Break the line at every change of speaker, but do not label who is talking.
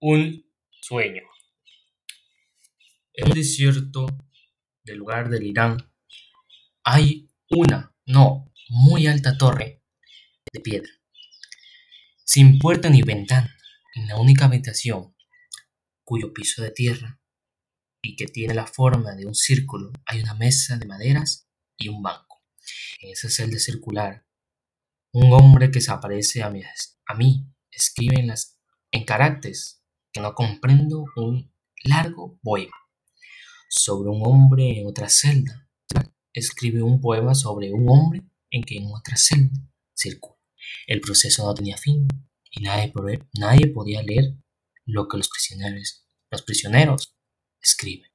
Un sueño. En un desierto del lugar del Irán hay una, no, muy alta torre de piedra, sin puerta ni ventana, en la única habitación, cuyo piso de tierra y que tiene la forma de un círculo, hay una mesa de maderas y un banco. En esa celda circular, un hombre que se aparece a mí, a mí escribe en, las, en caracteres no comprendo un largo poema sobre un hombre en otra celda. Escribe un poema sobre un hombre en que en otra celda circula. El proceso no tenía fin y nadie, nadie podía leer lo que los prisioneros, los prisioneros escriben.